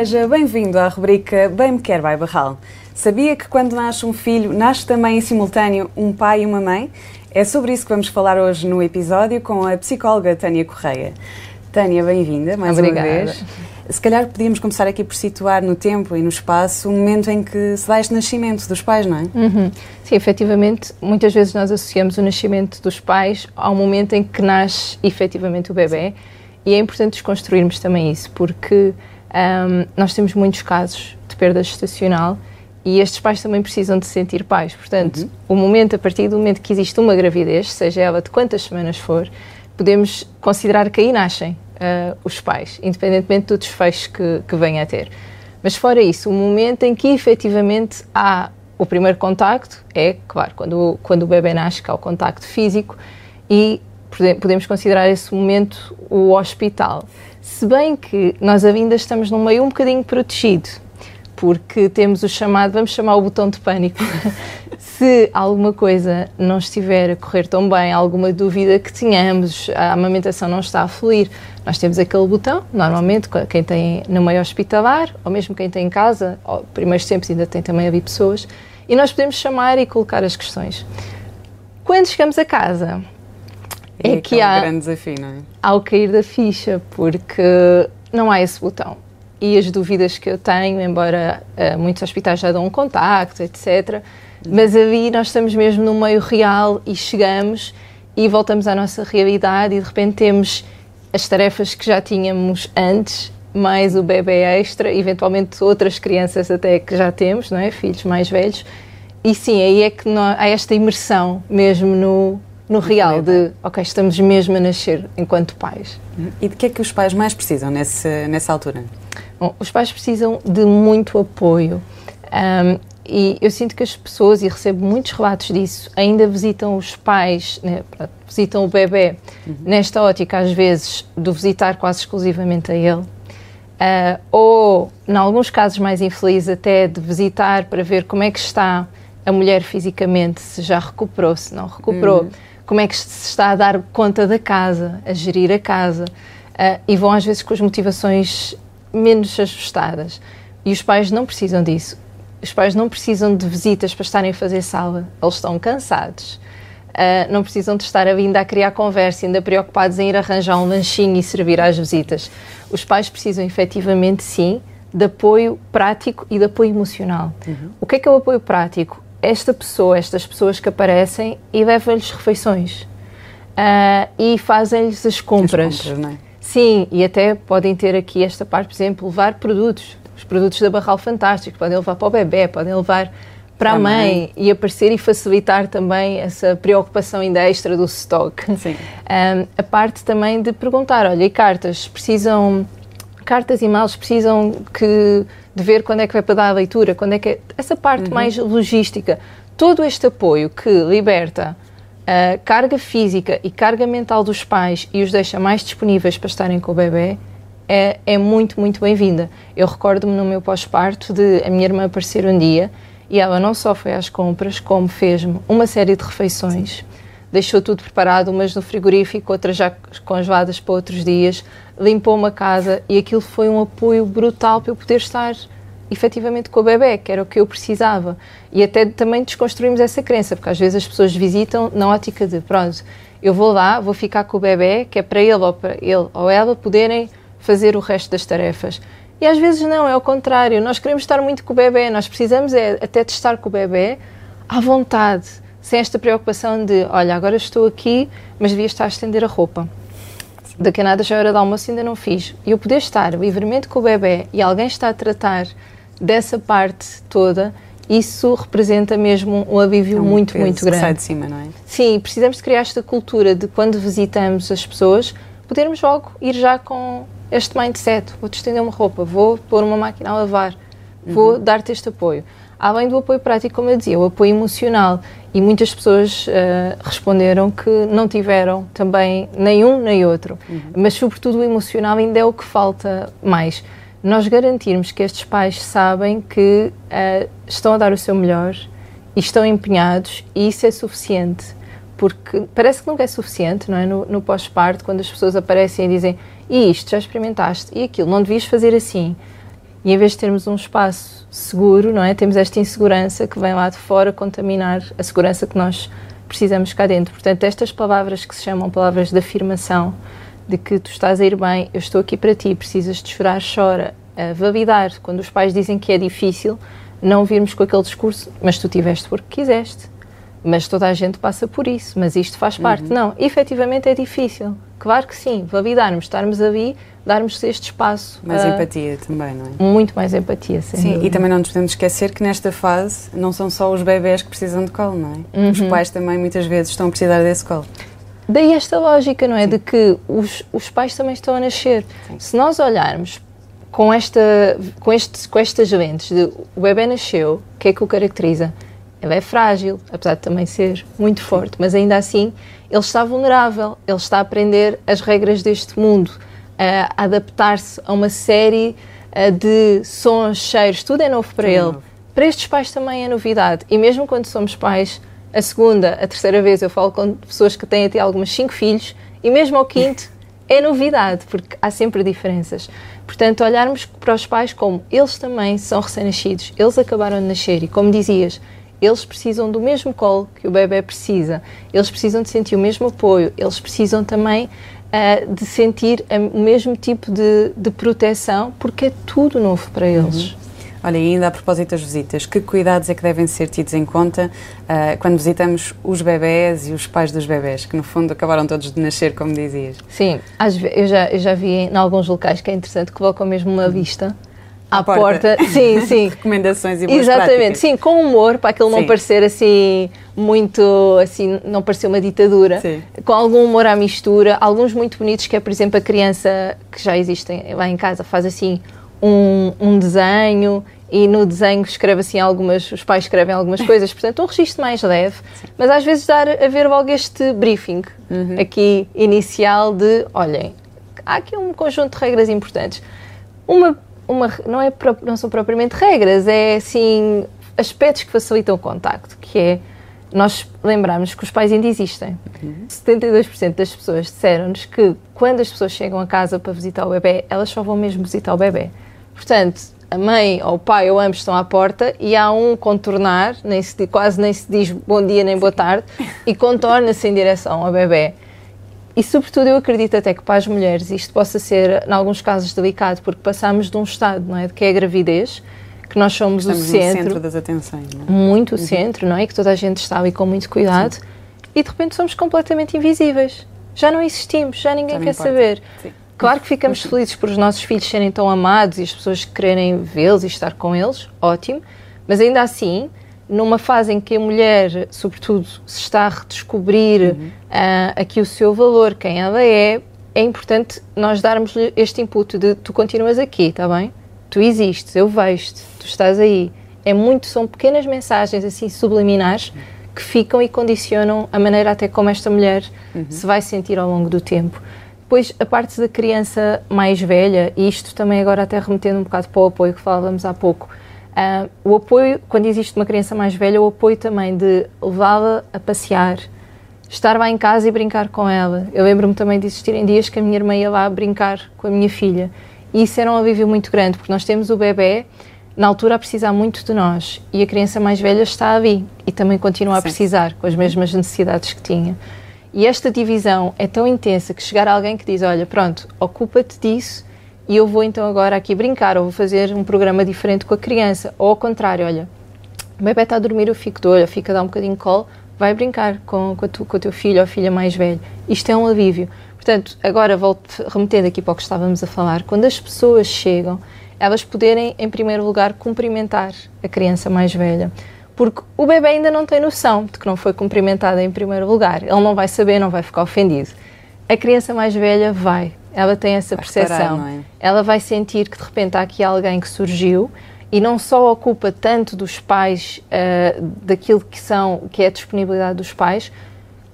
Seja bem-vindo à rubrica Bem Me Quer Vai Barral. Sabia que quando nasce um filho, nasce também em simultâneo um pai e uma mãe? É sobre isso que vamos falar hoje no episódio com a psicóloga Tânia Correia. Tânia, bem-vinda mais Obrigada. uma vez. Se calhar podíamos começar aqui por situar no tempo e no espaço o momento em que se dá este nascimento dos pais, não é? Uhum. Sim, efetivamente, muitas vezes nós associamos o nascimento dos pais ao momento em que nasce efetivamente o bebê e é importante desconstruirmos também isso, porque um, nós temos muitos casos de perda gestacional e estes pais também precisam de se sentir pais. Portanto, uhum. o momento, a partir do momento que existe uma gravidez, seja ela de quantas semanas for, podemos considerar que aí nascem uh, os pais, independentemente do desfecho que, que venha a ter. Mas fora isso, o momento em que efetivamente há o primeiro contacto é, claro, quando, quando o bebê nasce, que há o contacto físico e podemos considerar esse momento o hospital. Se bem que nós ainda estamos num meio um bocadinho protegido, porque temos o chamado, vamos chamar o botão de pânico. Se alguma coisa não estiver a correr tão bem, alguma dúvida que tenhamos, a amamentação não está a fluir, nós temos aquele botão, normalmente quem tem no meio hospitalar, ou mesmo quem tem em casa, primeiros tempos ainda tem também ali pessoas, e nós podemos chamar e colocar as questões. Quando chegamos a casa, é, é que há um grande desafio, não é? Ao cair da ficha, porque não há esse botão e as dúvidas que eu tenho, embora uh, muitos hospitais já dão um contacto, etc. Mas ali nós estamos mesmo no meio real e chegamos e voltamos à nossa realidade e de repente temos as tarefas que já tínhamos antes, mais o bebê extra, eventualmente outras crianças até que já temos, não é? Filhos mais velhos. E sim, aí é que nós, há esta imersão mesmo no, no real de, ok, estamos mesmo a nascer enquanto pais. E de que é que os pais mais precisam nesse, nessa altura? Bom, os pais precisam de muito apoio. Um, e eu sinto que as pessoas, e recebo muitos relatos disso, ainda visitam os pais, né, visitam o bebê, uhum. nesta ótica, às vezes, de visitar quase exclusivamente a ele. Uh, ou, em alguns casos mais infelizes, até de visitar para ver como é que está a mulher fisicamente, se já recuperou, se não recuperou, uhum. Como é que se está a dar conta da casa, a gerir a casa. Uh, e vão, às vezes, com as motivações menos ajustadas. E os pais não precisam disso. Os pais não precisam de visitas para estarem a fazer sala. Eles estão cansados. Uh, não precisam de estar ainda a criar conversa, ainda preocupados em ir arranjar um lanchinho e servir às visitas. Os pais precisam efetivamente, sim, de apoio prático e de apoio emocional. Uhum. O que é que é o apoio prático? Esta pessoa, estas pessoas que aparecem e levam-lhes refeições uh, e fazem-lhes as compras. As compras não é? Sim, e até podem ter aqui esta parte, por exemplo, levar produtos. Os produtos da Barral Fantástico, podem levar para o bebê, podem levar para a mãe, mãe, e aparecer e facilitar também essa preocupação ainda extra do stock. Sim. Um, a parte também de perguntar, olha, e cartas, precisam, cartas e mails precisam que, de ver quando é que vai para dar a leitura, quando é que é, essa parte uhum. mais logística, todo este apoio que liberta a carga física e carga mental dos pais e os deixa mais disponíveis para estarem com o bebê é, é muito, muito bem-vinda. Eu recordo-me no meu pós-parto de a minha irmã aparecer um dia e ela não só foi às compras, como fez-me uma série de refeições, deixou tudo preparado, umas no frigorífico, outras já congeladas para outros dias, limpou uma casa e aquilo foi um apoio brutal para eu poder estar efetivamente com o bebê, que era o que eu precisava. E até também desconstruímos essa crença, porque às vezes as pessoas visitam na ótica de, pronto, eu vou lá, vou ficar com o bebê, que é para ele ou para ele ou ela poderem fazer o resto das tarefas. E às vezes não, é o contrário. Nós queremos estar muito com o bebê, nós precisamos é, até de estar com o bebê à vontade, sem esta preocupação de, olha, agora estou aqui, mas devia estar a estender a roupa. Daqui a nada já é hora de almoço ainda não fiz. E eu poder estar livremente com o bebê e alguém está a tratar dessa parte toda, isso representa mesmo um alívio é um muito, muito grande. sai de cima, não é? Sim, precisamos de criar esta cultura de quando visitamos as pessoas, podermos logo ir já com este mindset. Vou-te estender uma roupa, vou pôr uma máquina a lavar, vou uhum. dar-te este apoio. Além do apoio prático, como eu dizia, o apoio emocional. E muitas pessoas uh, responderam que não tiveram também nenhum nem outro. Uhum. Mas, sobretudo, o emocional ainda é o que falta mais nós garantirmos que estes pais sabem que uh, estão a dar o seu melhor e estão empenhados e isso é suficiente. Porque parece que nunca é suficiente, não é? No, no pós-parto, quando as pessoas aparecem e dizem e isto, já experimentaste, e aquilo, não devias fazer assim. E em vez de termos um espaço seguro, não é? Temos esta insegurança que vem lá de fora contaminar a segurança que nós precisamos cá dentro. Portanto, estas palavras que se chamam palavras de afirmação, de que tu estás a ir bem, eu estou aqui para ti, precisas de chorar, chora, a validar. Quando os pais dizem que é difícil, não virmos com aquele discurso, mas tu tiveste porque quiseste. Mas toda a gente passa por isso, mas isto faz parte. Uhum. Não, efetivamente é difícil. Claro que sim, validarmos, estarmos ali, darmos este espaço. Mais uh, empatia também, não é? Muito mais empatia, sim. Sim, e também não nos podemos esquecer que nesta fase não são só os bebés que precisam de colo, não é? Uhum. Os pais também muitas vezes estão a precisar desse colo. Daí esta lógica, não é? Sim. De que os, os pais também estão a nascer. Sim. Se nós olharmos com, esta, com, este, com estas lentes de o bebê nasceu, o que é que o caracteriza? Ele é frágil, apesar de também ser muito forte, mas ainda assim ele está vulnerável, ele está a aprender as regras deste mundo, a adaptar-se a uma série de sons, cheiros, tudo é novo para tudo ele. Novo. Para estes pais também é novidade. E mesmo quando somos pais, a segunda, a terceira vez, eu falo com pessoas que têm até algumas cinco filhos, e mesmo ao quinto é novidade, porque há sempre diferenças. Portanto, olharmos para os pais como eles também são recém-nascidos, eles acabaram de nascer e, como dizias, eles precisam do mesmo colo que o bebê precisa, eles precisam de sentir o mesmo apoio, eles precisam também uh, de sentir o mesmo tipo de, de, proteção, porque é tudo novo para eles. Uhum. Olha, e ainda a propósito das visitas, que cuidados é que devem ser tidos em conta uh, quando visitamos os bebés e os pais dos bebés, que no fundo acabaram todos de nascer, como dizias? Sim, eu já, eu já vi em alguns locais que é interessante que colocam mesmo uma vista à porta. porta. Sim, sim. Recomendações e boas Exatamente, práticas. sim, com humor, para aquilo não parecer assim muito, assim, não parecer uma ditadura. Sim. Com algum humor à mistura, alguns muito bonitos que é, por exemplo, a criança que já existem lá em casa faz assim um, um desenho e no desenho escreve assim algumas, os pais escrevem algumas coisas, portanto um registro mais leve, Sim. mas às vezes dar a ver logo este briefing uhum. aqui inicial de, olhem, há aqui um conjunto de regras importantes. Uma, uma não, é, não são propriamente regras, é assim aspectos que facilitam o contacto, que é nós lembramos que os pais ainda existem. Uhum. 72% das pessoas disseram-nos que quando as pessoas chegam a casa para visitar o bebê, elas só vão mesmo visitar o bebê. Portanto, a mãe ou o pai ou ambos estão à porta e há um contornar, nem se, quase nem se diz bom dia nem boa tarde, e contorna-se em direção ao bebê. E, sobretudo, eu acredito até que para as mulheres isto possa ser, em alguns casos, delicado, porque passamos de um estado, não é, de que é a gravidez, que nós somos Estamos o centro, centro das atenções, não é? muito o uhum. centro, não é, que toda a gente está ali com muito cuidado, Sim. e de repente somos completamente invisíveis. Já não existimos, já ninguém já quer importa. saber. Sim. Claro que ficamos felizes por os nossos filhos serem tão amados e as pessoas quererem vê-los e estar com eles, ótimo, mas ainda assim, numa fase em que a mulher, sobretudo, se está a redescobrir uhum. uh, aqui o seu valor, quem ela é, é importante nós darmos este input de tu continuas aqui, está bem? Tu existes, eu vejo-te, tu estás aí. É muito, são pequenas mensagens assim subliminares que ficam e condicionam a maneira até como esta mulher uhum. se vai sentir ao longo do tempo. Depois, a parte da criança mais velha, e isto também agora até remetendo um bocado para o apoio que falávamos há pouco, uh, o apoio, quando existe uma criança mais velha, o apoio também de levá-la a passear, estar lá em casa e brincar com ela. Eu lembro-me também de existirem dias que a minha irmã ia lá brincar com a minha filha. E isso era um alívio muito grande, porque nós temos o bebê na altura a precisar muito de nós e a criança mais velha está ali e também continua a precisar, com as mesmas necessidades que tinha. E esta divisão é tão intensa que chegar alguém que diz: Olha, pronto, ocupa-te disso e eu vou então agora aqui brincar, ou vou fazer um programa diferente com a criança. Ou ao contrário, olha, o bebê está a dormir, eu fico de olho, fica a dar um bocadinho de colo, vai brincar com, com, tu, com o teu filho ou filha mais velho. Isto é um alívio. Portanto, agora volto remetendo aqui para o que estávamos a falar, quando as pessoas chegam, elas poderem, em primeiro lugar, cumprimentar a criança mais velha porque o bebê ainda não tem noção de que não foi cumprimentada em primeiro lugar. Ele não vai saber, não vai ficar ofendido. A criança mais velha vai, ela tem essa vai percepção. é? Ela vai sentir que de repente há aqui alguém que surgiu e não só ocupa tanto dos pais, uh, daquilo que são, que é a disponibilidade dos pais,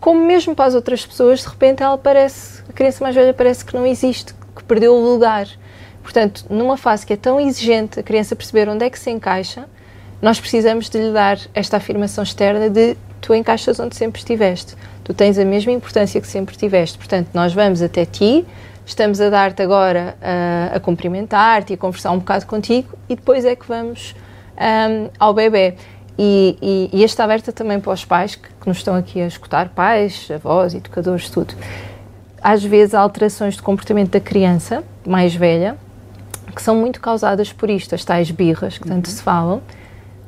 como mesmo para as outras pessoas, de repente ela parece, a criança mais velha parece que não existe, que perdeu o lugar. Portanto, numa fase que é tão exigente a criança perceber onde é que se encaixa, nós precisamos de lhe dar esta afirmação externa de tu encaixas onde sempre estiveste, tu tens a mesma importância que sempre tiveste, portanto, nós vamos até ti, estamos a dar-te agora a, a cumprimentar-te e a conversar um bocado contigo e depois é que vamos um, ao bebê. E, e, e esta aberta também para os pais que, que nos estão aqui a escutar, pais, avós, educadores, tudo. Às vezes há alterações de comportamento da criança mais velha que são muito causadas por isto, as tais birras que tanto uhum. se falam.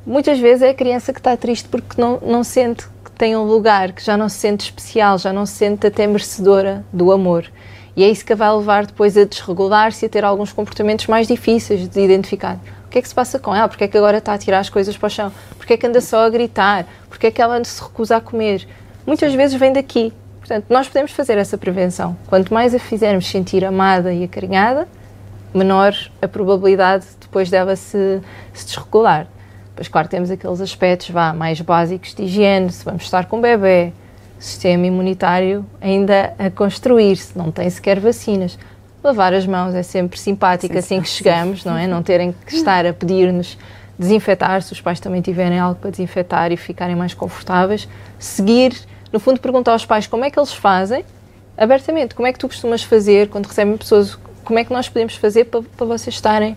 Muitas vezes é a criança que está triste porque não, não sente que tem um lugar, que já não se sente especial, já não se sente até merecedora do amor. E é isso que vai levar depois a desregular-se e a ter alguns comportamentos mais difíceis de identificar. O que é que se passa com ela? Porque é que agora está a tirar as coisas para o chão? Porque é que anda só a gritar? Porque é que ela se recusa a comer? Muitas vezes vem daqui. Portanto, nós podemos fazer essa prevenção. Quanto mais a fizermos sentir amada e acarinhada, menor a probabilidade depois dela se, se desregular. Pois, claro, temos aqueles aspectos vá, mais básicos de higiene, se vamos estar com o bebê, sistema imunitário ainda a construir-se, não tem sequer vacinas. Lavar as mãos é sempre simpático sim, assim que chegamos, não é? Não terem que estar a pedir-nos desinfetar, se os pais também tiverem algo para desinfetar e ficarem mais confortáveis. Seguir, no fundo, perguntar aos pais como é que eles fazem, abertamente, como é que tu costumas fazer quando recebem pessoas, como é que nós podemos fazer para, para vocês estarem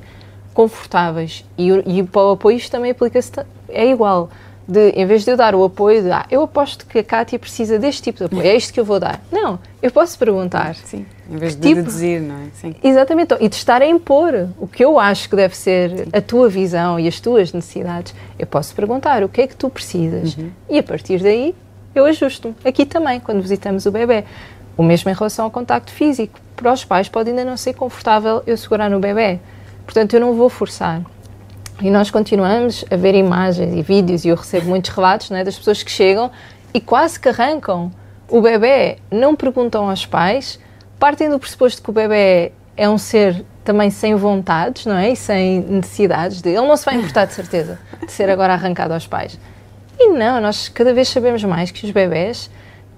confortáveis. E, e para o apoio isto também aplica-se, é igual de, em vez de eu dar o apoio de, ah, eu aposto que a Kátia precisa deste tipo de apoio, é isto que eu vou dar. Não, eu posso perguntar. Sim, em vez de tipo, deduzir, não é? Sim. Exatamente, e de estar a impor o que eu acho que deve ser a tua visão e as tuas necessidades, eu posso perguntar o que é que tu precisas uhum. e a partir daí eu ajusto-me. Aqui também, quando visitamos o bebê. O mesmo em relação ao contacto físico. Para os pais pode ainda não ser confortável eu segurar no bebê. Portanto, eu não vou forçar. E nós continuamos a ver imagens e vídeos, e eu recebo muitos relatos é, das pessoas que chegam e quase que arrancam o bebê, não perguntam aos pais, partem do pressuposto que o bebê é um ser também sem vontades, não é? E sem necessidades de. Ele não se vai importar de certeza de ser agora arrancado aos pais. E não, nós cada vez sabemos mais que os bebés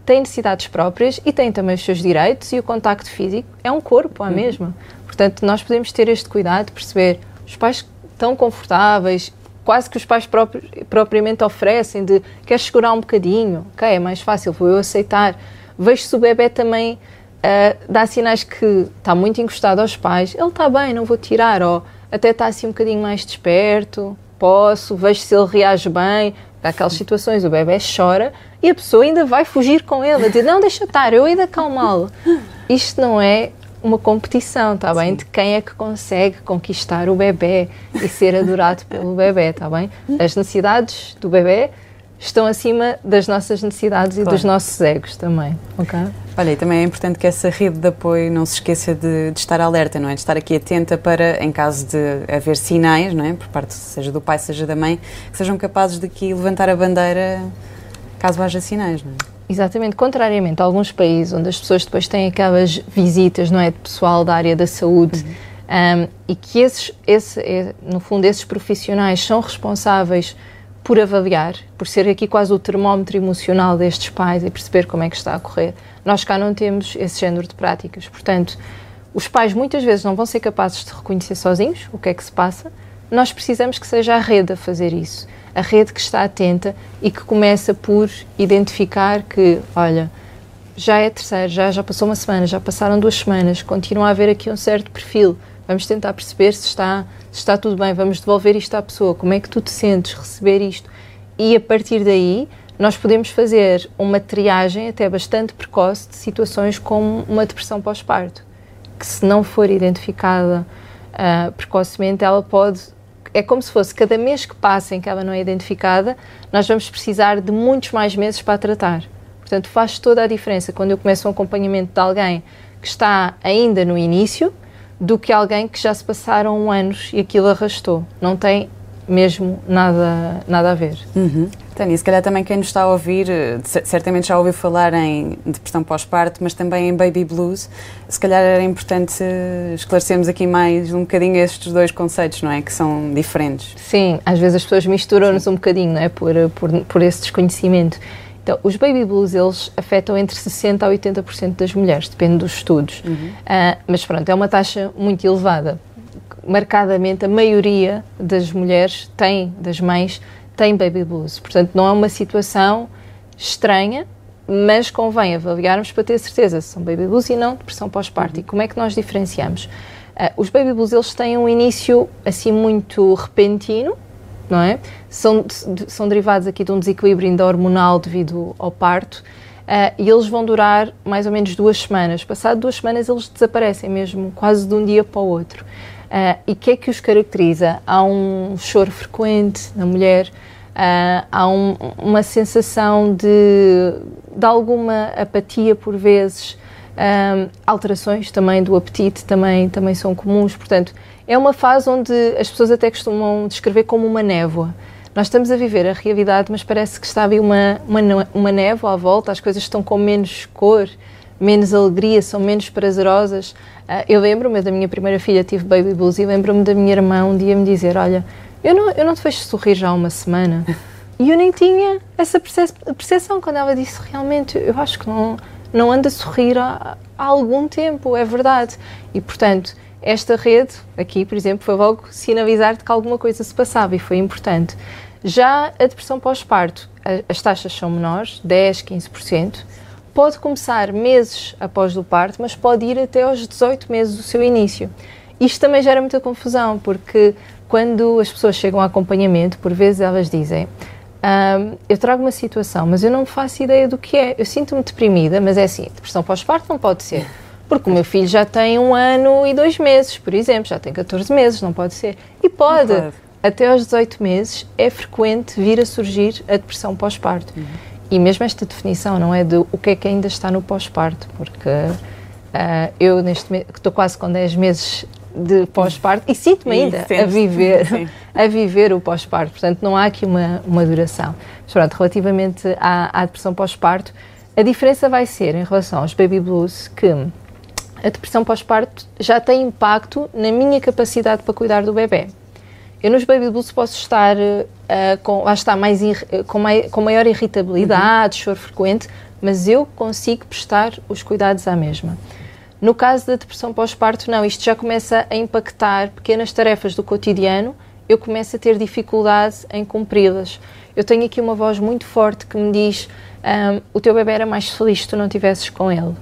têm necessidades próprias e têm também os seus direitos e o contacto físico é um corpo à uhum. mesma. Portanto, nós podemos ter este cuidado de perceber os pais tão confortáveis, quase que os pais próprios, propriamente oferecem de quer segurar um bocadinho, ok, é mais fácil, vou eu aceitar. Vejo se o bebê também uh, dá sinais que está muito encostado aos pais, ele está bem, não vou tirar, ou até está assim um bocadinho mais desperto, posso, vejo se ele reage bem, aquelas situações, o bebê chora e a pessoa ainda vai fugir com ele, a dizer, não, deixa estar, eu ainda acalmá-lo. Isto não é uma competição, tá bem? De quem é que consegue conquistar o bebê e ser adorado pelo bebê, tá bem? As necessidades do bebê estão acima das nossas necessidades claro. e dos nossos egos também, ok? Olha, e também é importante que essa rede de apoio não se esqueça de, de, estar alerta, não é? De estar aqui atenta para, em caso de haver sinais, não é? Por parte, seja do pai, seja da mãe, que sejam capazes de aqui levantar a bandeira caso haja sinais, não é? Exatamente, contrariamente a alguns países onde as pessoas depois têm aquelas visitas, não é, de pessoal da área da saúde uhum. um, e que esses, esse, é, no fundo, esses profissionais são responsáveis por avaliar, por ser aqui quase o termómetro emocional destes pais e perceber como é que está a correr. Nós cá não temos esse género de práticas, portanto, os pais muitas vezes não vão ser capazes de reconhecer sozinhos o que é que se passa, nós precisamos que seja a rede a fazer isso a rede que está atenta e que começa por identificar que, olha, já é terceiro, já, já passou uma semana, já passaram duas semanas, continua a haver aqui um certo perfil. Vamos tentar perceber se está, se está tudo bem, vamos devolver isto à pessoa, como é que tu te sentes, receber isto. E a partir daí, nós podemos fazer uma triagem até bastante precoce de situações como uma depressão pós-parto, que se não for identificada uh, precocemente, ela pode é como se fosse cada mês que passa em que ela não é identificada, nós vamos precisar de muitos mais meses para tratar. Portanto, faz toda a diferença quando eu começo um acompanhamento de alguém que está ainda no início do que alguém que já se passaram anos e aquilo arrastou. Não tem mesmo nada, nada a ver. Uhum. Tânia, se calhar também quem nos está a ouvir, eh, certamente já ouviu falar em depressão pós-parto, mas também em baby blues. Se calhar era importante esclarecermos aqui mais um bocadinho estes dois conceitos, não é? Que são diferentes. Sim, às vezes as pessoas misturam-nos um bocadinho, não é? Por, por, por esse desconhecimento. Então, os baby blues, eles afetam entre 60% a 80% das mulheres, depende dos estudos. Uhum. Uh, mas pronto, é uma taxa muito elevada. Marcadamente, a maioria das mulheres tem, das mães, tem baby blues. Portanto, não é uma situação estranha, mas convém avaliarmos para ter certeza se são baby blues e não depressão pós-parto. Uhum. E como é que nós diferenciamos? Uh, os baby blues eles têm um início assim muito repentino, não é? São, são derivados aqui de um desequilíbrio ainda hormonal devido ao parto uh, e eles vão durar mais ou menos duas semanas. Passado duas semanas eles desaparecem mesmo, quase de um dia para o outro. Uh, e o que é que os caracteriza? Há um choro frequente na mulher, uh, há um, uma sensação de, de alguma apatia por vezes, um, alterações também do apetite também, também são comuns, portanto, é uma fase onde as pessoas até costumam descrever como uma névoa. Nós estamos a viver a realidade, mas parece que está ali uma, uma, uma névoa à volta, as coisas estão com menos cor, menos alegria, são menos prazerosas. Uh, eu lembro-me da minha primeira filha, tive baby blues, e lembro-me da minha irmã um dia me dizer: Olha, eu não, eu não te vejo sorrir já há uma semana. E eu nem tinha essa percepção quando ela disse: Realmente, eu acho que não não anda a sorrir há, há algum tempo, é verdade. E, portanto, esta rede, aqui, por exemplo, foi logo sinalizar-te que alguma coisa se passava e foi importante. Já a depressão pós-parto, as taxas são menores, 10, 15%. Pode começar meses após o parto, mas pode ir até aos 18 meses do seu início. Isto também gera muita confusão, porque quando as pessoas chegam a acompanhamento, por vezes elas dizem: um, eu trago uma situação, mas eu não faço ideia do que é. Eu sinto-me deprimida, mas é assim, depressão pós-parto não pode ser. Porque o meu filho já tem um ano e dois meses, por exemplo, já tem 14 meses, não pode ser. E pode. pode. Até aos 18 meses é frequente vir a surgir a depressão pós-parto. Uhum. E mesmo esta definição não é de o que é que ainda está no pós-parto, porque uh, eu neste estou quase com 10 meses de pós-parto e sinto-me ainda a viver, a viver o pós-parto. Portanto, não há aqui uma, uma duração. Mas pronto, relativamente à, à depressão pós-parto, a diferença vai ser em relação aos baby blues que a depressão pós-parto já tem impacto na minha capacidade para cuidar do bebê. Eu nos baby blues posso estar uh, com, lá está, mais, com, mai, com maior irritabilidade, uhum. choro frequente, mas eu consigo prestar os cuidados à mesma. No caso da depressão pós-parto, não, isto já começa a impactar pequenas tarefas do cotidiano, eu começo a ter dificuldade em cumpri-las. Eu tenho aqui uma voz muito forte que me diz: um, o teu bebê era mais feliz se tu não estivesses com ele.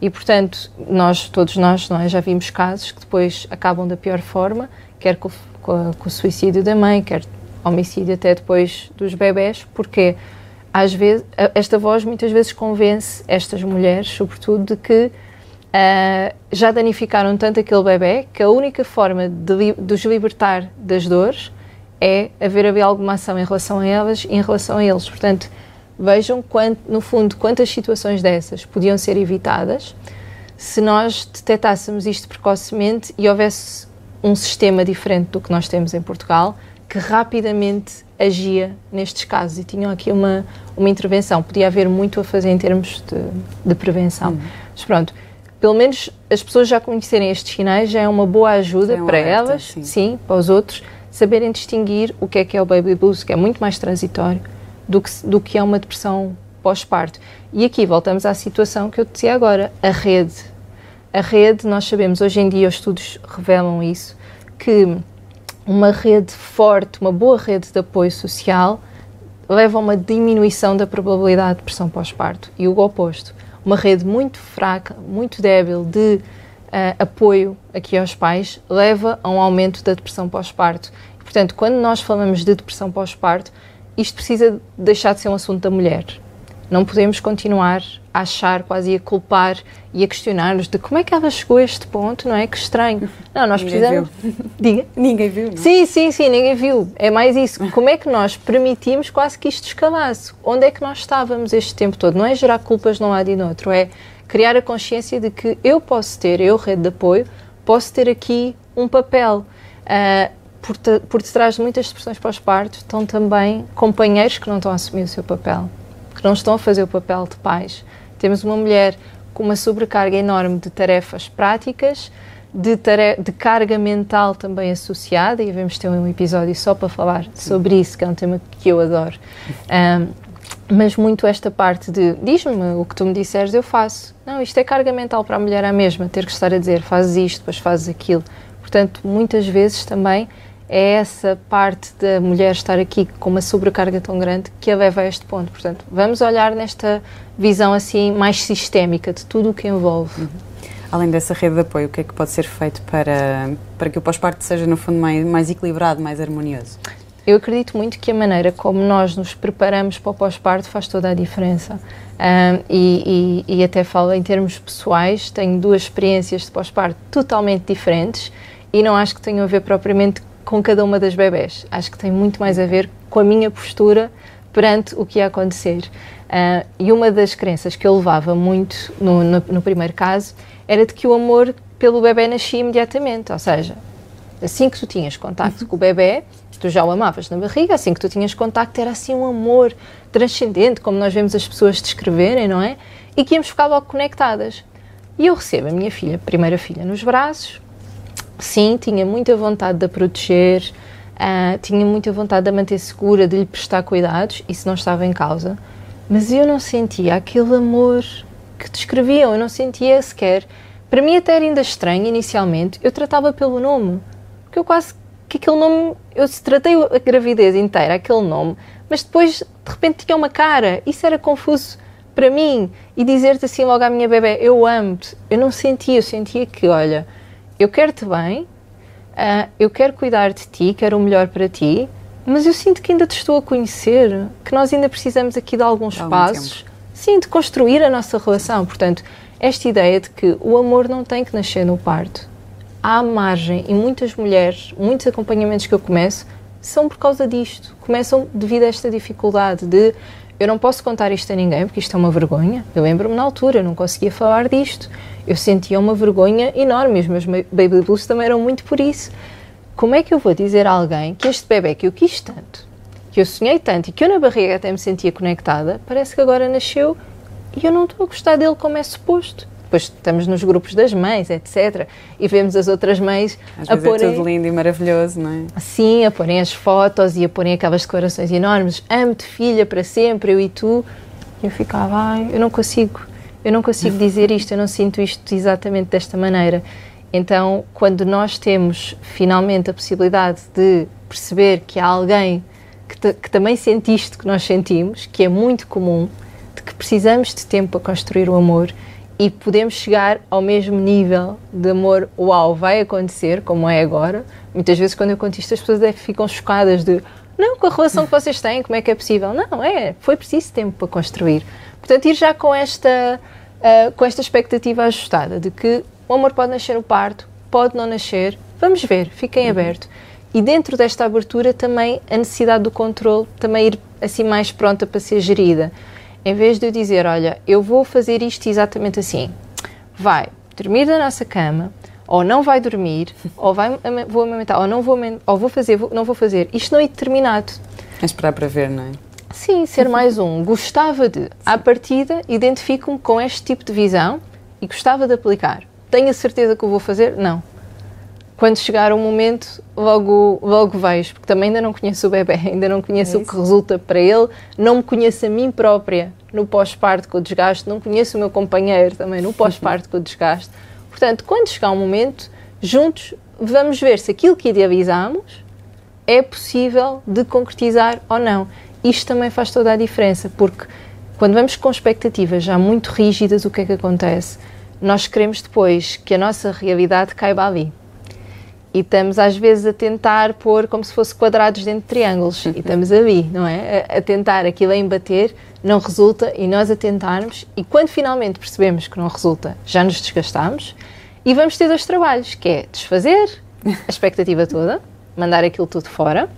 E, portanto, nós, todos nós, nós é, já vimos casos que depois acabam da pior forma, quer com, com, com o suicídio da mãe, quer homicídio até depois dos bebés, porque às vezes esta voz muitas vezes convence estas mulheres, sobretudo, de que Uh, já danificaram tanto aquele bebê que a única forma de, de os libertar das dores é haver haver alguma ação em relação a elas e em relação a eles. Portanto, vejam, no fundo, quantas situações dessas podiam ser evitadas se nós detectássemos isto precocemente e houvesse um sistema diferente do que nós temos em Portugal que rapidamente agia nestes casos e tinham aqui uma, uma intervenção. Podia haver muito a fazer em termos de, de prevenção. Hum. Mas pronto, pelo menos as pessoas já conhecerem estes sinais já é uma boa ajuda é para elas, sim. sim. para os outros, saberem distinguir o que é que é o baby blues, que é muito mais transitório do que, do que é uma depressão pós-parto. E aqui voltamos à situação que eu dizia agora, a rede. A rede, nós sabemos, hoje em dia os estudos revelam isso, que uma rede forte, uma boa rede de apoio social leva a uma diminuição da probabilidade de depressão pós-parto e o oposto uma rede muito fraca, muito débil de uh, apoio aqui aos pais, leva a um aumento da depressão pós-parto. Portanto, quando nós falamos de depressão pós-parto, isto precisa deixar de ser um assunto da mulher. Não podemos continuar a achar, quase a culpar e a questionar-nos de como é que ela chegou a este ponto, não é? Que estranho. Não, nós ninguém precisamos. Viu. Diga. Ninguém viu, não? É? Sim, sim, sim, ninguém viu. É mais isso. Como é que nós permitimos quase que isto escalasse? Onde é que nós estávamos este tempo todo? Não é gerar culpas de um lado e no outro, é criar a consciência de que eu posso ter, eu, rede de apoio, posso ter aqui um papel. Uh, por, por detrás de muitas expressões pós-parto estão também companheiros que não estão a assumir o seu papel que não estão a fazer o papel de pais. Temos uma mulher com uma sobrecarga enorme de tarefas práticas, de, de, carga mental também associada, e vamos ter um episódio só para falar sobre isso, que é um tema que eu adoro. Um, mas muito esta parte de diz-me o que tu me disseres, eu faço. Não, isto é carga mental para a mulher a mesma, ter que estar a dizer fazes isto, depois fazes aquilo. Portanto, muitas vezes também é essa parte da mulher estar aqui com uma sobrecarga tão grande que a leva a este ponto. Portanto, vamos olhar nesta visão assim mais sistémica de tudo o que envolve. Uhum. Além dessa rede de apoio, o que é que pode ser feito para, para que o pós-parto seja, no fundo, mais, mais equilibrado, mais harmonioso? Eu acredito muito que a maneira como nós nos preparamos para o pós-parto faz toda a diferença. Um, e, e, e, até falo em termos pessoais, tenho duas experiências de pós-parto totalmente diferentes e não acho que tenham a ver propriamente com cada uma das bebés. Acho que tem muito mais a ver com a minha postura perante o que ia acontecer. Uh, e uma das crenças que eu levava muito no, no, no primeiro caso era de que o amor pelo bebê nascia imediatamente, ou seja, assim que tu tinhas contacto uhum. com o bebê, tu já o amavas na barriga, assim que tu tinhas contacto era assim um amor transcendente, como nós vemos as pessoas descreverem, não é? E que íamos ficar logo conectadas. E eu recebo a minha filha, primeira filha, nos braços. Sim, tinha muita vontade de a proteger, uh, tinha muita vontade de a manter segura, de lhe prestar cuidados, isso não estava em causa. Mas eu não sentia aquele amor que descreviam, eu não sentia sequer. Para mim até era ainda estranho, inicialmente, eu tratava pelo nome, porque eu quase que aquele nome, eu tratei a gravidez inteira, aquele nome, mas depois de repente tinha uma cara, isso era confuso para mim. E dizer-te assim logo à minha bebê, eu amo-te, eu não sentia, eu sentia que, olha, eu quero-te bem, uh, eu quero cuidar de ti, quero o melhor para ti, mas eu sinto que ainda te estou a conhecer, que nós ainda precisamos aqui de alguns passos, sim, de construir a nossa relação. Portanto, esta ideia de que o amor não tem que nascer no parto há margem e muitas mulheres, muitos acompanhamentos que eu começo são por causa disto. Começam devido a esta dificuldade de eu não posso contar isto a ninguém porque isto é uma vergonha. Eu lembro-me na altura, eu não conseguia falar disto. Eu sentia uma vergonha enorme. Os meus baby blues também eram muito por isso. Como é que eu vou dizer a alguém que este bebê que eu quis tanto, que eu sonhei tanto e que eu na barriga até me sentia conectada, parece que agora nasceu e eu não estou a gostar dele como é suposto? depois estamos nos grupos das mães, etc. E vemos as outras mães Às a vezes porem... é tudo lindo e maravilhoso, não é? Sim, a porem as fotos e a porem aquelas declarações enormes. Amo-te, filha, para sempre, eu e tu. E eu ficava, ai, eu não consigo, eu não consigo dizer isto, eu não sinto isto exatamente desta maneira. Então, quando nós temos finalmente a possibilidade de perceber que há alguém que, que também sente isto que nós sentimos, que é muito comum, de que precisamos de tempo para construir o amor e podemos chegar ao mesmo nível de amor, uau, vai acontecer, como é agora. Muitas vezes, quando eu conto isto, as pessoas é ficam chocadas de não, com a relação que vocês têm, como é que é possível? Não, é, foi preciso tempo para construir. Portanto, ir já com esta, uh, com esta expectativa ajustada de que o amor pode nascer no parto, pode não nascer, vamos ver, fiquem uhum. abertos. E dentro desta abertura também a necessidade do controle, também ir assim mais pronta para ser gerida. Em vez de eu dizer, olha, eu vou fazer isto exatamente assim, vai dormir na nossa cama, ou não vai dormir, ou vai, vou amamentar, ou não vou, ou vou fazer, vou, não vou fazer. Isto não é determinado. É esperar para ver, não é? Sim, ser mais um. Gostava de, à partida, identifico-me com este tipo de visão e gostava de aplicar. Tenho a certeza que o vou fazer? Não quando chegar o momento, logo, logo vejo, porque também ainda não conheço o bebê, ainda não conheço é o que resulta para ele, não me conheço a mim própria no pós-parto com o desgaste, não conheço o meu companheiro também no pós-parto com o desgaste. Portanto, quando chegar o momento, juntos vamos ver se aquilo que idealizamos é possível de concretizar ou não. Isto também faz toda a diferença, porque quando vamos com expectativas já muito rígidas, o que é que acontece? Nós queremos depois que a nossa realidade caiba ali. E estamos às vezes a tentar pôr como se fosse quadrados dentro de triângulos. E estamos ali, não é? A, a, tentar aquilo a embater, não resulta, e nós a tentarmos, e quando finalmente percebemos que não resulta, já nos desgastamos, e vamos ter dois trabalhos, que é desfazer a expectativa toda, mandar aquilo tudo fora,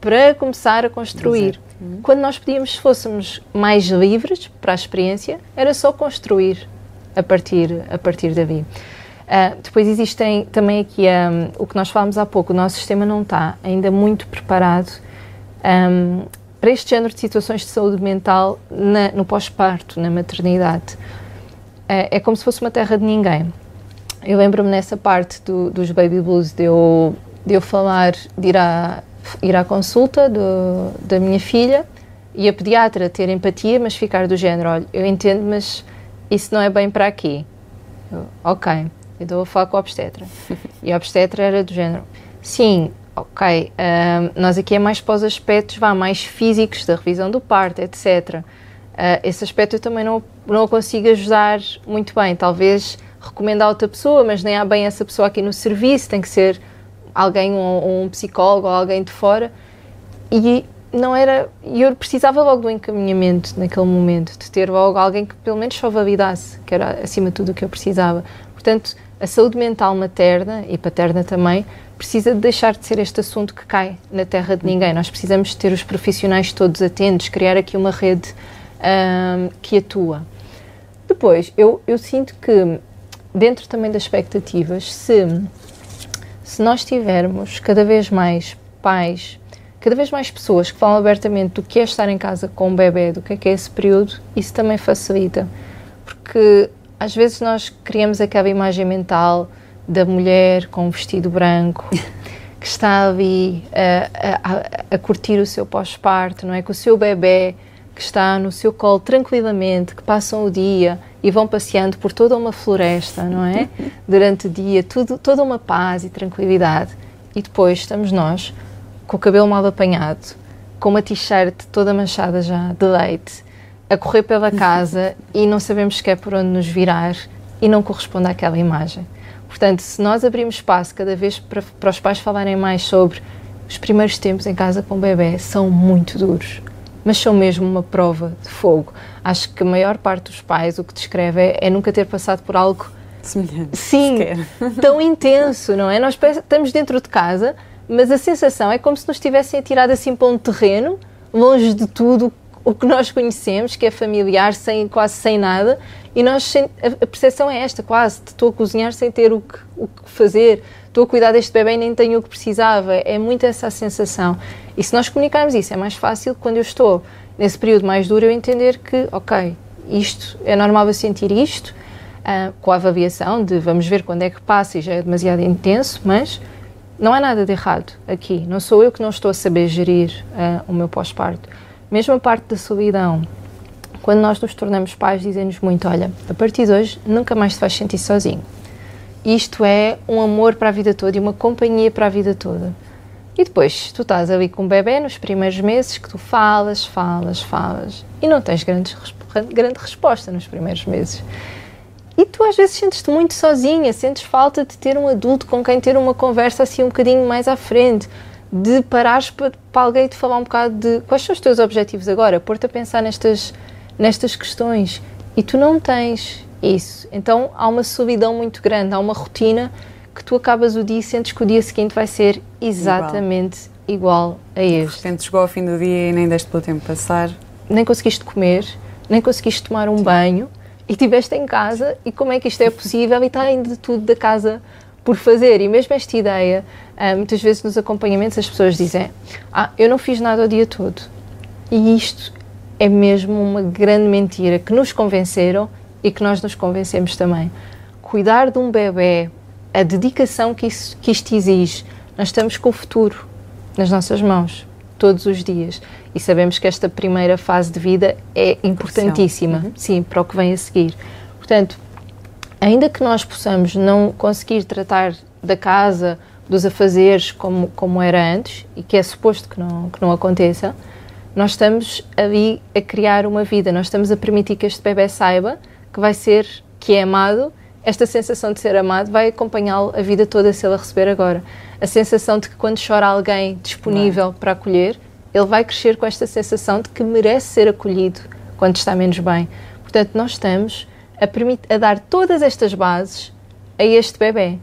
para começar a construir. Uhum. Quando nós pedíamos, se fôssemos mais livres para a experiência, era só construir a partir, a partir daí. Uh, depois existem também aqui um, o que nós falámos há pouco, o nosso sistema não está ainda muito preparado um, para este género de situações de saúde mental na, no pós-parto, na maternidade. Uh, é como se fosse uma terra de ninguém. Eu lembro-me nessa parte do, dos baby blues de eu, de eu falar, de ir à, ir à consulta do, da minha filha e a pediatra ter empatia, mas ficar do género: olha, eu entendo, mas isso não é bem para aqui. Eu, ok. Então vou falar com a obstetra. E a obstetra era do género: sim, ok, uh, nós aqui é mais para os aspectos vá, mais físicos da revisão do parto, etc. Uh, esse aspecto eu também não, não consigo ajudar muito bem. Talvez recomendar outra pessoa, mas nem há bem essa pessoa aqui no serviço, tem que ser alguém, um, um psicólogo ou alguém de fora. E não era. Eu precisava logo do encaminhamento naquele momento, de ter logo alguém que pelo menos só validasse, que era acima de tudo o que eu precisava. Portanto, a saúde mental materna e paterna também precisa de deixar de ser este assunto que cai na terra de ninguém. Nós precisamos ter os profissionais todos atentos, criar aqui uma rede um, que atua. Depois, eu, eu sinto que, dentro também das expectativas, se, se nós tivermos cada vez mais pais cada vez mais pessoas que falam abertamente do que é estar em casa com um bebê, do que é que é esse período, isso também facilita. Porque às vezes nós criamos aquela imagem mental da mulher com um vestido branco que está ali a, a, a curtir o seu pós-parto, não é? Com o seu bebê que está no seu colo tranquilamente, que passam o dia e vão passeando por toda uma floresta, não é? Durante o dia, tudo, toda uma paz e tranquilidade. E depois estamos nós com o cabelo mal apanhado, com uma t-shirt toda manchada já de leite, a correr pela casa e não sabemos sequer por onde nos virar e não corresponde àquela imagem. Portanto, se nós abrimos espaço cada vez para, para os pais falarem mais sobre os primeiros tempos em casa com o bebê, são muito duros, mas são mesmo uma prova de fogo. Acho que a maior parte dos pais o que descreve é, é nunca ter passado por algo semelhante. Sim, tão intenso, não é? Nós estamos dentro de casa mas a sensação é como se nos tivessem atirado assim para um terreno, longe de tudo o que nós conhecemos, que é familiar, sem, quase sem nada, e nós, a percepção é esta, quase, estou a cozinhar sem ter o que, o que fazer, estou a cuidar deste bebê e nem tenho o que precisava, é muito essa a sensação. E se nós comunicarmos isso, é mais fácil quando eu estou nesse período mais duro eu entender que, ok, isto, é normal eu sentir isto, uh, com a avaliação de vamos ver quando é que passa e já é demasiado intenso, mas não há nada de errado aqui. Não sou eu que não estou a saber gerir uh, o meu pós-parto. Mesmo a parte da solidão. Quando nós nos tornamos pais, dizem-nos muito: olha, a partir de hoje nunca mais te vais sentir sozinho. Isto é um amor para a vida toda e uma companhia para a vida toda. E depois, tu estás ali com o bebê nos primeiros meses que tu falas, falas, falas e não tens grande, grande resposta nos primeiros meses. E tu às vezes sentes-te muito sozinha, sentes falta de ter um adulto com quem ter uma conversa assim um bocadinho mais à frente, de parares para, para alguém te falar um bocado de quais são os teus objetivos agora, pôr-te a pensar nestas, nestas questões. E tu não tens isso. Então há uma solidão muito grande, há uma rotina que tu acabas o dia e sentes que o dia seguinte vai ser exatamente igual, igual a este. De repente chegou ao fim do dia e nem deste pelo tempo passar. Nem conseguiste comer, nem conseguiste tomar um banho e estiveste em casa e como é que isto é possível e está ainda tudo da casa por fazer. E mesmo esta ideia, ah, muitas vezes nos acompanhamentos as pessoas dizem: Ah, eu não fiz nada o dia todo. E isto é mesmo uma grande mentira que nos convenceram e que nós nos convencemos também. Cuidar de um bebê, a dedicação que, isso, que isto exige, nós estamos com o futuro nas nossas mãos todos os dias. E sabemos que esta primeira fase de vida é importantíssima, uhum. sim, para o que vem a seguir. Portanto, ainda que nós possamos não conseguir tratar da casa, dos afazeres como, como era antes, e que é suposto que não, que não aconteça, nós estamos ali a criar uma vida, nós estamos a permitir que este bebê saiba que vai ser, que é amado, esta sensação de ser amado vai acompanhá-lo a vida toda se ele a receber agora. A sensação de que quando chora alguém disponível para acolher, ele vai crescer com esta sensação de que merece ser acolhido quando está menos bem. Portanto, nós estamos a, a dar todas estas bases a este bebê.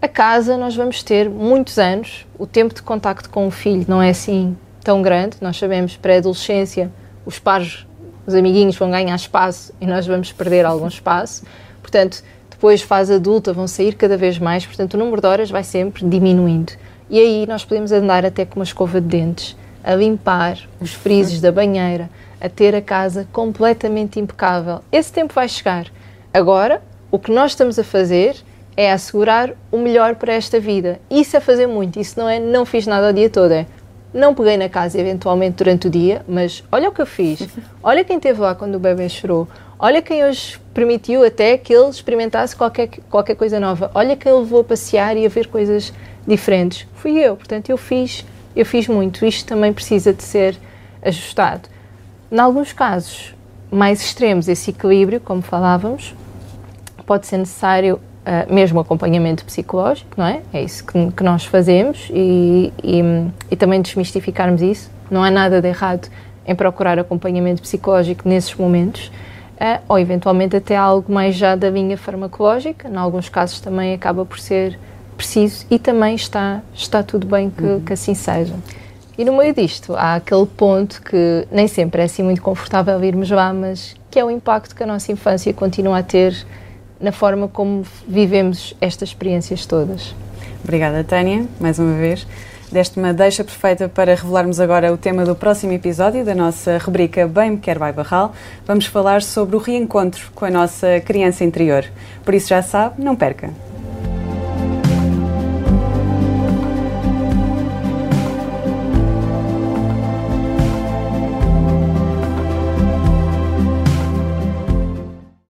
A casa, nós vamos ter muitos anos, o tempo de contacto com o filho não é assim tão grande, nós sabemos, pré-adolescência, os pares, os amiguinhos vão ganhar espaço e nós vamos perder algum espaço. Portanto, depois, fase adulta, vão sair cada vez mais, portanto, o número de horas vai sempre diminuindo. E aí nós podemos andar até com uma escova de dentes, a limpar os frisos da banheira, a ter a casa completamente impecável. Esse tempo vai chegar. Agora, o que nós estamos a fazer é assegurar o melhor para esta vida. Isso é fazer muito, isso não é não fiz nada o dia todo, é não peguei na casa eventualmente durante o dia, mas olha o que eu fiz. Olha quem esteve lá quando o bebê chorou. Olha quem hoje permitiu até que ele experimentasse qualquer, qualquer coisa nova. Olha quem levou a passear e a ver coisas diferentes, fui eu. Portanto, eu fiz, eu fiz muito. Isto também precisa de ser ajustado. Em alguns casos mais extremos, esse equilíbrio, como falávamos, pode ser necessário uh, mesmo acompanhamento psicológico, não é? É isso que, que nós fazemos e, e, e, também desmistificarmos isso. Não há nada de errado em procurar acompanhamento psicológico nesses momentos. Uh, ou eventualmente até algo mais já da linha farmacológica, em alguns casos também acaba por ser preciso e também está, está tudo bem que, uhum. que assim seja. E no meio disto há aquele ponto que nem sempre é assim muito confortável irmos lá, mas que é o impacto que a nossa infância continua a ter na forma como vivemos estas experiências todas. Obrigada, Tânia, mais uma vez. Deste uma deixa perfeita para revelarmos agora o tema do próximo episódio da nossa rubrica Bem Me Quer Vai Barral. Vamos falar sobre o reencontro com a nossa criança interior. Por isso já sabe, não perca.